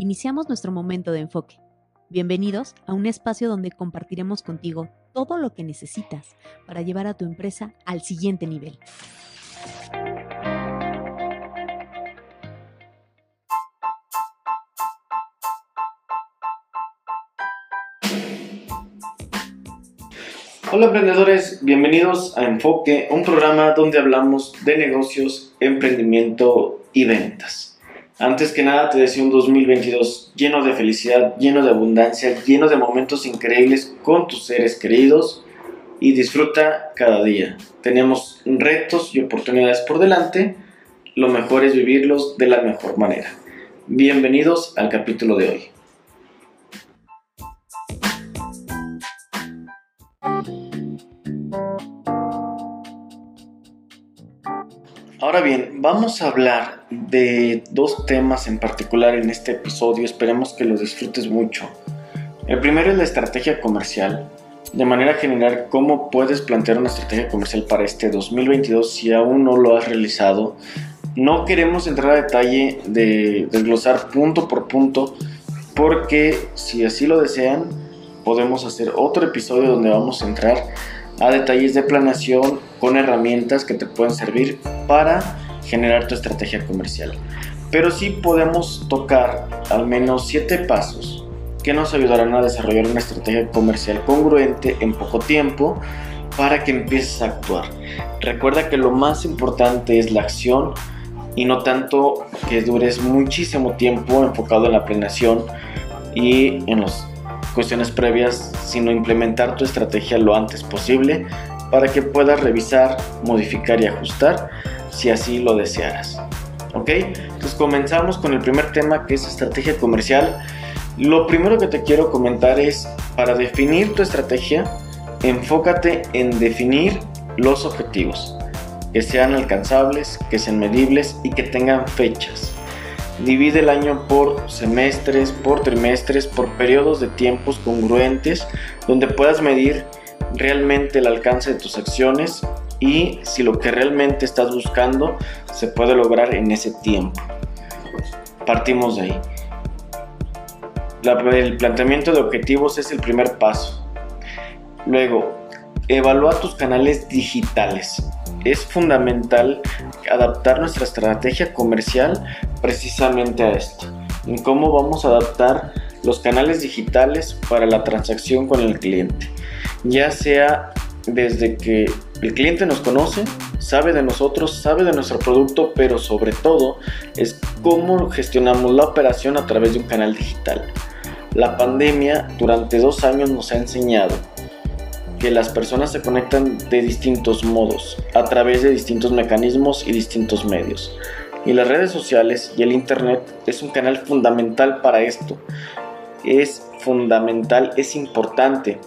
iniciamos nuestro momento de enfoque. Bienvenidos a un espacio donde compartiremos contigo todo lo que necesitas para llevar a tu empresa al siguiente nivel. Hola emprendedores, bienvenidos a Enfoque, un programa donde hablamos de negocios, emprendimiento y ventas. Antes que nada te deseo un 2022 lleno de felicidad, lleno de abundancia, lleno de momentos increíbles con tus seres queridos y disfruta cada día. Tenemos retos y oportunidades por delante, lo mejor es vivirlos de la mejor manera. Bienvenidos al capítulo de hoy. Ahora bien, vamos a hablar de dos temas en particular en este episodio, esperemos que lo disfrutes mucho. El primero es la estrategia comercial, de manera general, cómo puedes plantear una estrategia comercial para este 2022 si aún no lo has realizado. No queremos entrar a detalle de desglosar punto por punto, porque si así lo desean, podemos hacer otro episodio donde vamos a entrar a detalles de planeación con herramientas que te pueden servir para generar tu estrategia comercial. Pero sí podemos tocar al menos 7 pasos que nos ayudarán a desarrollar una estrategia comercial congruente en poco tiempo para que empieces a actuar. Recuerda que lo más importante es la acción y no tanto que dures muchísimo tiempo enfocado en la planeación y en las cuestiones previas, sino implementar tu estrategia lo antes posible para que puedas revisar, modificar y ajustar si así lo desearas. ¿Ok? Entonces comenzamos con el primer tema que es estrategia comercial. Lo primero que te quiero comentar es, para definir tu estrategia, enfócate en definir los objetivos, que sean alcanzables, que sean medibles y que tengan fechas. Divide el año por semestres, por trimestres, por periodos de tiempos congruentes, donde puedas medir realmente el alcance de tus acciones y si lo que realmente estás buscando se puede lograr en ese tiempo. Partimos de ahí. el planteamiento de objetivos es el primer paso. Luego, evalúa tus canales digitales. Es fundamental adaptar nuestra estrategia comercial precisamente a esto. En cómo vamos a adaptar los canales digitales para la transacción con el cliente ya sea desde que el cliente nos conoce, sabe de nosotros, sabe de nuestro producto, pero sobre todo es cómo gestionamos la operación a través de un canal digital. La pandemia durante dos años nos ha enseñado que las personas se conectan de distintos modos, a través de distintos mecanismos y distintos medios. Y las redes sociales y el Internet es un canal fundamental para esto. Es fundamental, es importante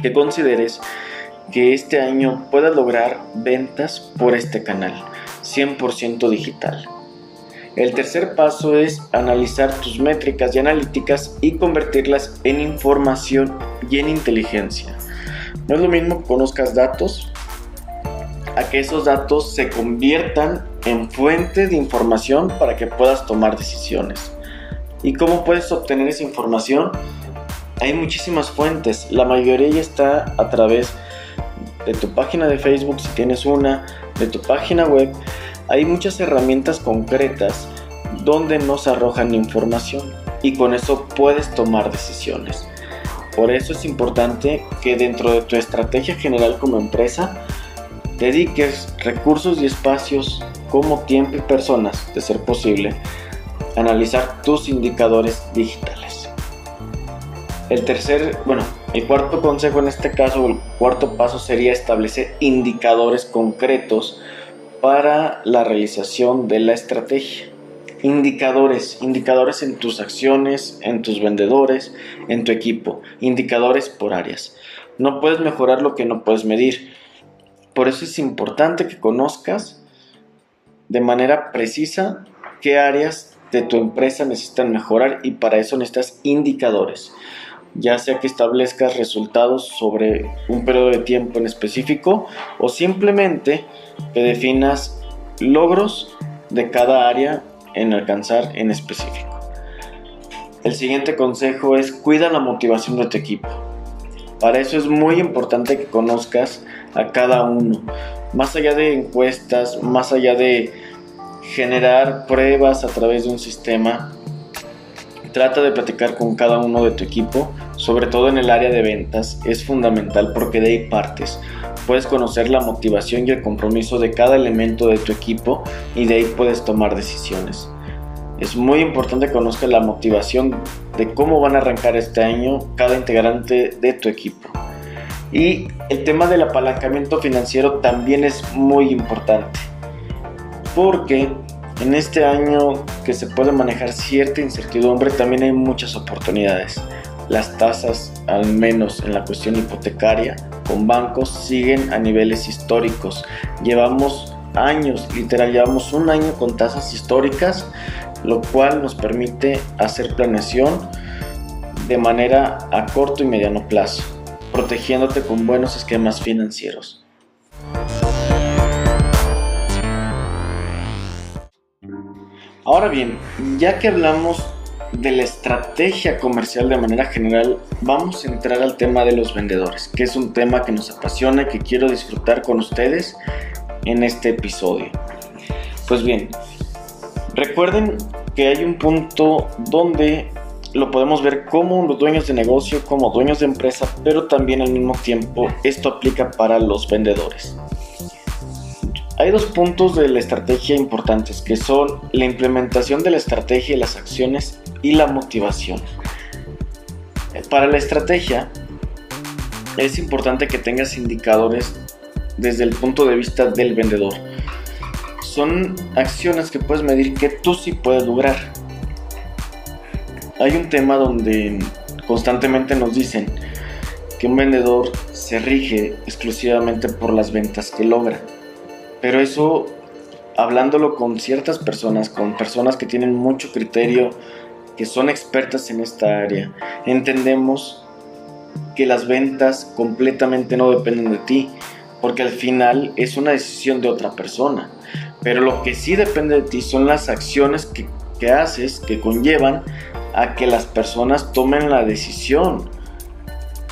que consideres que este año puedas lograr ventas por este canal 100% digital. El tercer paso es analizar tus métricas y analíticas y convertirlas en información y en inteligencia. No es lo mismo que conozcas datos a que esos datos se conviertan en fuente de información para que puedas tomar decisiones. ¿Y cómo puedes obtener esa información? hay muchísimas fuentes, la mayoría está a través de tu página de Facebook, si tienes una, de tu página web, hay muchas herramientas concretas donde nos arrojan información y con eso puedes tomar decisiones. Por eso es importante que dentro de tu estrategia general como empresa dediques recursos y espacios como tiempo y personas, de ser posible, a analizar tus indicadores digitales. El tercer, bueno, el cuarto consejo en este caso, el cuarto paso sería establecer indicadores concretos para la realización de la estrategia. Indicadores, indicadores en tus acciones, en tus vendedores, en tu equipo, indicadores por áreas. No puedes mejorar lo que no puedes medir. Por eso es importante que conozcas de manera precisa qué áreas de tu empresa necesitan mejorar y para eso necesitas indicadores ya sea que establezcas resultados sobre un periodo de tiempo en específico o simplemente que definas logros de cada área en alcanzar en específico. el siguiente consejo es cuida la motivación de tu equipo. Para eso es muy importante que conozcas a cada uno. Más allá de encuestas, más allá de generar pruebas a través de un sistema, trata de platicar con cada uno de tu equipo, sobre todo en el área de ventas. Es fundamental porque de ahí partes. Puedes conocer la motivación y el compromiso de cada elemento de tu equipo y de ahí puedes tomar decisiones. Es muy importante que conozcas la motivación de cómo van a arrancar este año cada integrante de tu equipo. Y el tema del apalancamiento financiero también es muy importante. Porque en este año que se puede manejar cierta incertidumbre también hay muchas oportunidades. Las tasas, al menos en la cuestión hipotecaria, con bancos siguen a niveles históricos. Llevamos años, literal, llevamos un año con tasas históricas lo cual nos permite hacer planeación de manera a corto y mediano plazo, protegiéndote con buenos esquemas financieros. Ahora bien, ya que hablamos de la estrategia comercial de manera general, vamos a entrar al tema de los vendedores, que es un tema que nos apasiona y que quiero disfrutar con ustedes en este episodio. Pues bien, Recuerden que hay un punto donde lo podemos ver como los dueños de negocio, como dueños de empresa, pero también al mismo tiempo esto aplica para los vendedores. Hay dos puntos de la estrategia importantes que son la implementación de la estrategia y las acciones y la motivación. Para la estrategia es importante que tengas indicadores desde el punto de vista del vendedor son acciones que puedes medir que tú sí puedes lograr. Hay un tema donde constantemente nos dicen que un vendedor se rige exclusivamente por las ventas que logra. Pero eso, hablándolo con ciertas personas, con personas que tienen mucho criterio, que son expertas en esta área, entendemos que las ventas completamente no dependen de ti, porque al final es una decisión de otra persona. Pero lo que sí depende de ti son las acciones que, haces que conllevan a que las personas tomen la decisión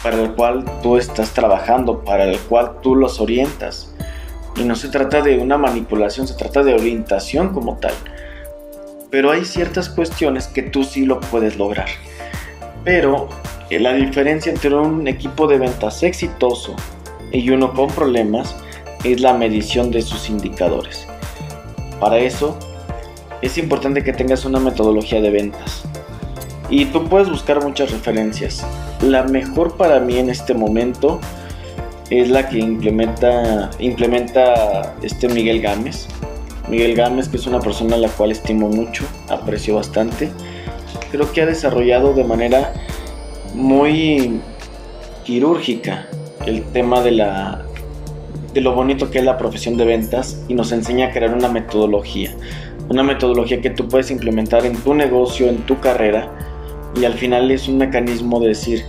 para el cual tú estás trabajando, para el cual tú los orientas. Y no se trata de una manipulación, se trata de orientación como tal. Pero hay ciertas cuestiones que tú sí lo puedes lograr. Pero eh, la diferencia entre un equipo de ventas exitoso y uno con problemas es la medición de sus indicadores. Para eso es importante que tengas una metodología de ventas. Y tú puedes buscar muchas referencias. La mejor para mí en este momento es la que implementa, implementa este Miguel Gámez. Miguel Gámez, que es una persona a la cual estimo mucho, aprecio bastante. Creo que ha desarrollado de manera muy quirúrgica el tema de la de lo bonito que es la profesión de ventas y nos enseña a crear una metodología. Una metodología que tú puedes implementar en tu negocio, en tu carrera y al final es un mecanismo de decir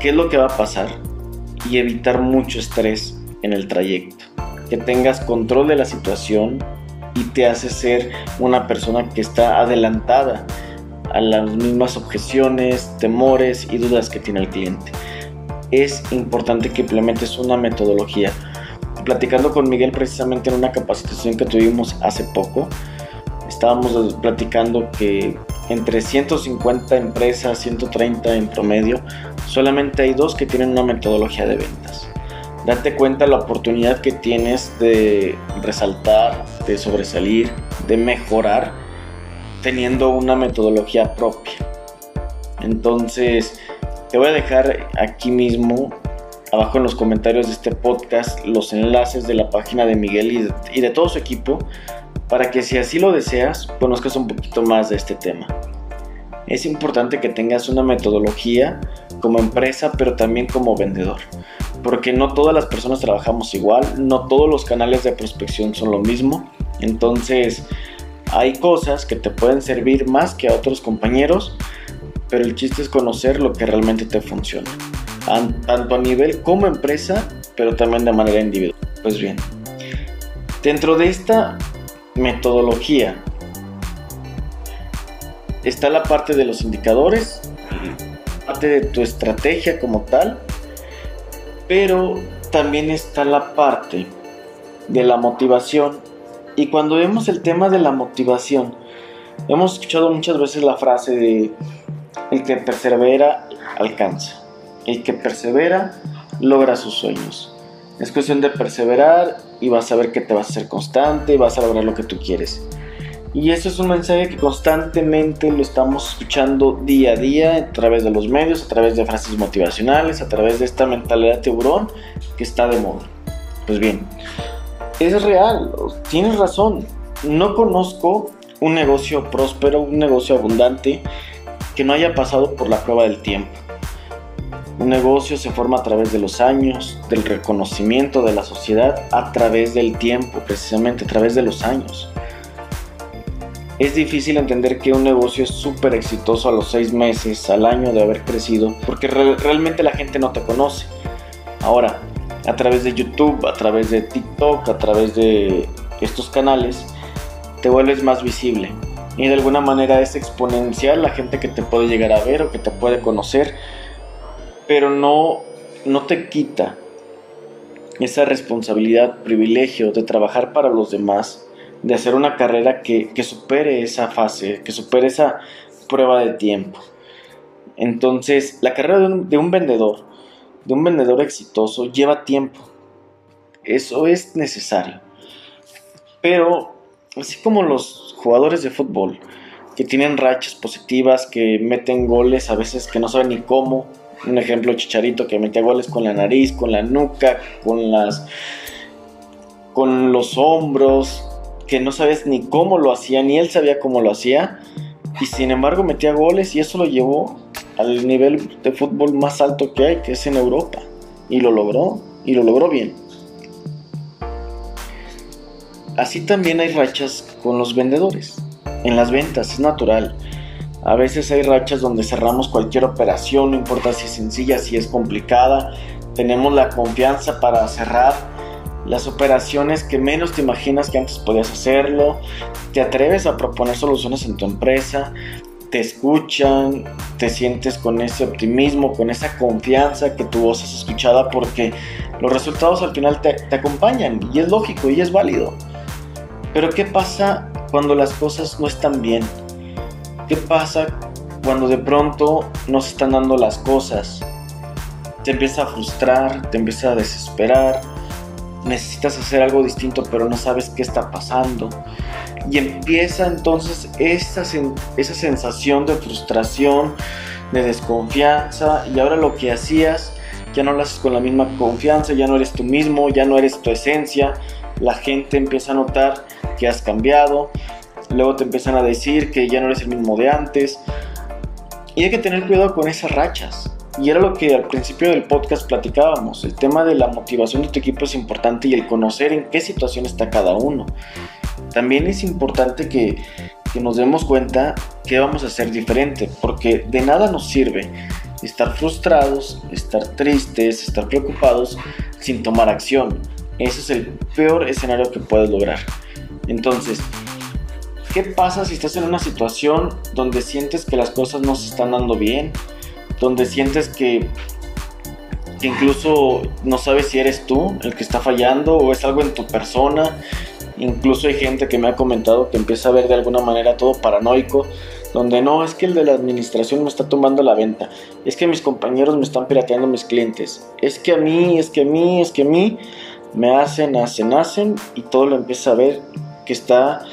qué es lo que va a pasar y evitar mucho estrés en el trayecto. Que tengas control de la situación y te hace ser una persona que está adelantada a las mismas objeciones, temores y dudas que tiene el cliente. Es importante que implementes una metodología platicando con Miguel precisamente en una capacitación que tuvimos hace poco, estábamos platicando que entre 150 empresas, 130 en promedio, solamente hay dos que tienen una metodología de ventas. Date cuenta la oportunidad que tienes de resaltar, de sobresalir, de mejorar, teniendo una metodología propia. Entonces, te voy a dejar aquí mismo abajo en los comentarios de este podcast los enlaces de la página de Miguel y de, todo su equipo para que si así lo deseas conozcas un poquito más de este tema. Es importante que tengas una metodología como empresa pero también como vendedor porque no todas las personas trabajamos igual, no todos los canales de prospección son lo mismo, entonces hay cosas que te pueden servir más que a otros compañeros, pero el chiste es conocer lo que realmente te funciona tanto a nivel como empresa, pero también de manera individual. Pues bien, dentro de esta metodología, está la parte de los indicadores, parte de tu estrategia como tal, pero también está la parte de la motivación. Y cuando vemos el tema de la motivación, hemos escuchado muchas veces la frase de el que persevera alcanza, el que persevera logra sus sueños. Es cuestión de perseverar y vas a ver que te vas a ser constante y vas a lograr lo que tú quieres. Y eso es un mensaje que constantemente lo estamos escuchando día a día a través de los medios, a través de frases motivacionales, a través de esta mentalidad tiburón que está de moda. Pues bien, es real, tienes razón. No conozco un negocio próspero, un negocio abundante que no haya pasado por la prueba del tiempo. Un negocio se forma a través de los años, del reconocimiento de la sociedad a través del tiempo, precisamente a través de los años es difícil entender que un negocio es súper exitoso a los seis meses, al año de haber crecido, porque realmente la gente no te conoce. Ahora, a través de YouTube, a través de TikTok, a través de estos canales, te vuelves más visible. Y de alguna manera es exponencial la gente que te puede llegar a ver o que te puede conocer, pero no, no te quita esa responsabilidad, privilegio de trabajar para los demás de hacer una carrera que, supere esa fase, que supere esa prueba de tiempo. Entonces, la carrera de un, de un vendedor, de un vendedor exitoso, lleva tiempo. Eso es necesario. Pero, así como los jugadores de fútbol, que tienen rachas positivas, que meten goles a veces que no saben ni cómo. Un ejemplo, Chicharito que metía goles con la nariz, con la nuca, con las con los hombros, que no sabes ni cómo lo hacía, ni él sabía cómo lo hacía, y sin embargo metía goles y eso lo llevó al nivel de fútbol más alto que hay, que es en Europa, y lo logró, y lo logró bien. Así también hay rachas con los vendedores. En las ventas es natural. A veces hay rachas donde cerramos cualquier operación, no importa si es sencilla, si es complicada. Tenemos la confianza para cerrar las operaciones que menos te imaginas que antes podías hacerlo, te atreves a proponer soluciones en tu empresa, te escuchan, te sientes con ese optimismo, con esa confianza que tu voz es escuchada porque los resultados al final te, acompañan y es lógico y es válido. Pero ¿qué pasa cuando las cosas no están bien? ¿Qué pasa cuando de pronto no se están dando las cosas? Te empieza a frustrar, te empieza a desesperar, necesitas hacer algo distinto pero no sabes qué está pasando. Y empieza entonces esa, esa sensación de frustración, de desconfianza y ahora lo que hacías ya no lo haces con la misma confianza, ya no eres tú mismo, ya no eres tu esencia, la gente empieza a notar que has cambiado, luego te empiezan a decir que ya no eres el mismo de antes. Y hay que tener cuidado con esas rachas y era lo que al principio del podcast platicábamos. El tema de la motivación de tu equipo es importante y el conocer en qué situación está cada uno. También es importante que, que nos demos cuenta que vamos a hacer diferente, porque de nada nos sirve estar frustrados, estar tristes, estar preocupados sin tomar acción. Ese es el peor escenario que puedes lograr. Entonces, ¿qué pasa si estás en una situación donde sientes que las cosas no se están dando bien? Donde sientes que, incluso no sabes si eres tú el que está fallando o es algo en tu persona. Incluso hay gente que me ha comentado que empieza a ver de alguna manera todo paranoico, donde no, es que el de la administración me está tomando la venta, es que mis compañeros me están pirateando mis clientes, es que a mí, es que a mí, es que a mí, me hacen, hacen, hacen y todo lo empieza a ver que está,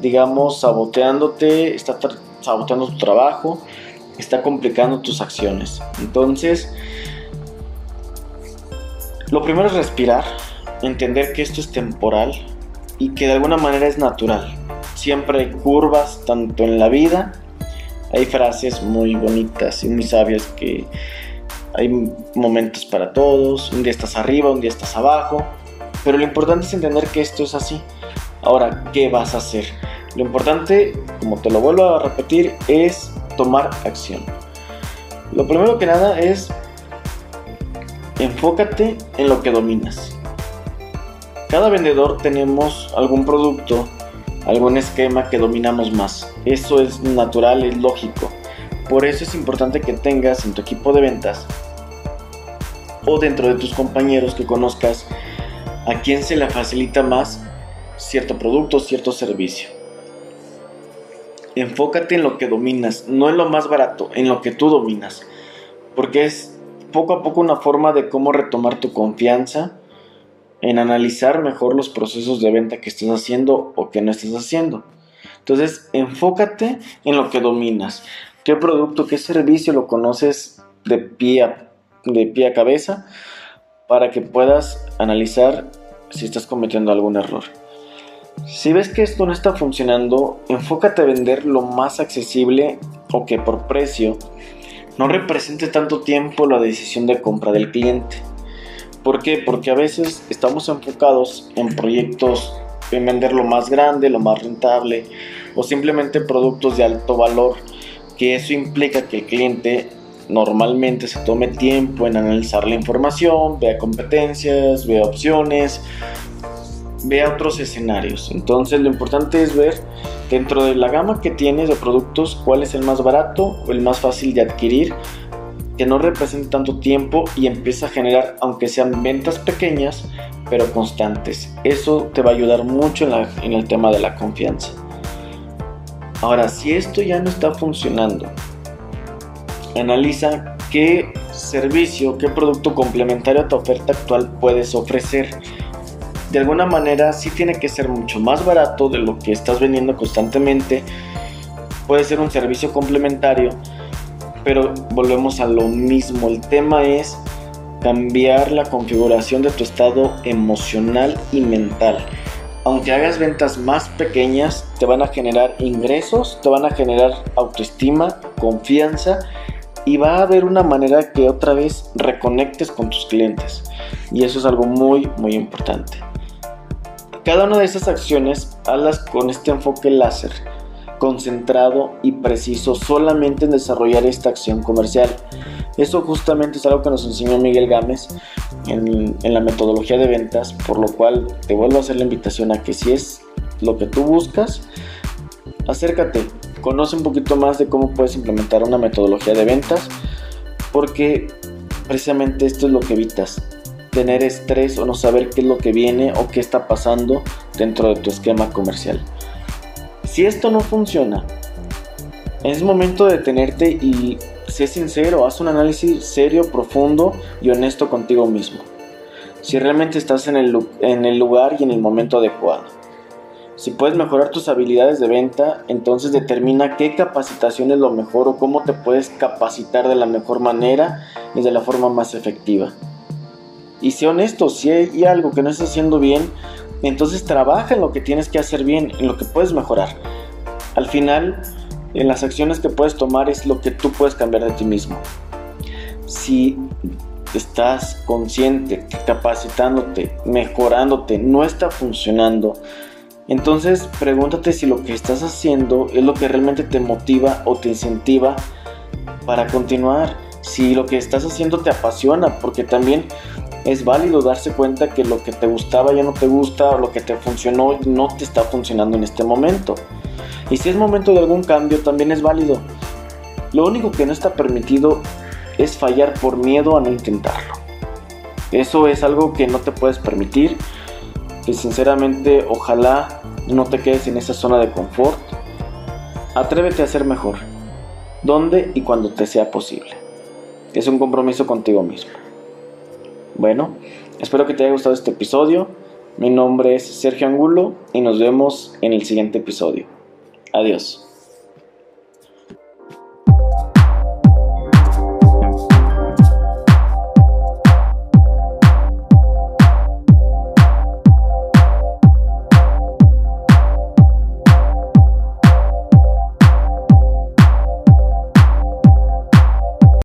digamos, saboteándote, está saboteando tu trabajo está complicando tus acciones. Entonces, lo primero es respirar, entender que esto es temporal y que de alguna manera es natural. Siempre hay curvas, tanto en la vida, hay frases muy bonitas y muy sabias que hay momentos para todos, un día estás arriba, un día estás abajo, pero lo importante es entender que esto es así. Ahora, ¿qué vas a hacer? Lo importante, como te lo vuelvo a repetir, es tomar acción. Lo primero que nada es enfócate en lo que dominas. Cada vendedor tenemos algún producto algún esquema que dominamos más. Eso es natural, es lógico. Por eso es importante que tengas en tu equipo de ventas o dentro de tus compañeros que conozcas a quién se le facilita más cierto producto, cierto servicio. Enfócate en lo que dominas, no en lo más barato, en lo que tú dominas. Porque es poco a poco una forma de cómo retomar tu confianza, en analizar mejor los procesos de venta que estás haciendo o que no estás haciendo. Entonces, enfócate en lo que dominas. ¿Qué producto, qué servicio lo conoces de pie a, de pie a cabeza para que puedas analizar si estás cometiendo algún error? Si ves que esto no está funcionando, enfócate a vender lo más accesible o que por precio no represente tanto tiempo la decisión de compra del cliente. ¿Por qué? Porque a veces estamos enfocados en proyectos en vender lo más grande, lo más rentable o simplemente productos de alto valor, que eso implica que el cliente normalmente se tome tiempo en analizar la información, vea competencias, vea opciones, vea otros escenarios. Entonces lo importante es ver dentro de la gama que tienes de productos cuál es el más barato o el más fácil de adquirir que no represente tanto tiempo y empieza a generar aunque sean ventas pequeñas pero constantes. Eso te va a ayudar mucho en, el tema de la confianza. Ahora, si esto ya no está funcionando, analiza qué servicio, qué producto complementario a tu oferta actual puedes ofrecer de alguna manera sí tiene que ser mucho más barato de lo que estás vendiendo constantemente. Puede ser un servicio complementario, pero volvemos a lo mismo. El tema es cambiar la configuración de tu estado emocional y mental. Aunque hagas ventas más pequeñas, te van a generar ingresos, te van a generar autoestima, confianza y va a haber una manera que otra vez reconectes con tus clientes. Y eso es algo muy, muy importante. Cada una de estas acciones hazlas con este enfoque láser, concentrado y preciso solamente en desarrollar esta acción comercial. Eso justamente es algo que nos enseñó Miguel Gámez en, en, la metodología de ventas, por lo cual te vuelvo a hacer la invitación a que si es lo que tú buscas, acércate, conoce un poquito más de cómo puedes implementar una metodología de ventas, porque precisamente esto es lo que evitas, tener estrés o no saber qué es lo que viene o qué está pasando dentro de tu esquema comercial. Si esto no funciona, es momento de detenerte y sé sincero, haz un análisis serio, profundo y honesto contigo mismo. Si realmente estás en el, en el lugar y en el momento adecuado. Si puedes mejorar tus habilidades de venta, entonces determina qué capacitación es lo mejor o cómo te puedes capacitar de la mejor manera y de la forma más efectiva. Y sé honesto, si hay algo que no estás haciendo bien, entonces trabaja en lo que tienes que hacer bien, en lo que puedes mejorar. Al final, en las acciones que puedes tomar es lo que tú puedes cambiar de ti mismo. Si estás consciente, capacitándote, mejorándote, no está funcionando, entonces pregúntate si lo que estás haciendo es lo que realmente te motiva o te incentiva para continuar. Si lo que estás haciendo te apasiona, porque también es válido darse cuenta que lo que te gustaba ya no te gusta o lo que te funcionó no te está funcionando en este momento. Y si es momento de algún cambio también es válido. Lo único que no está permitido es fallar por miedo a no intentarlo. Eso es algo que no te puedes permitir. Que sinceramente ojalá no te quedes en esa zona de confort. Atrévete a ser mejor. Donde y cuando te sea posible. Es un compromiso contigo mismo. Bueno, espero que te haya gustado este episodio. Mi nombre es Sergio Angulo y nos vemos en el siguiente episodio. Adiós.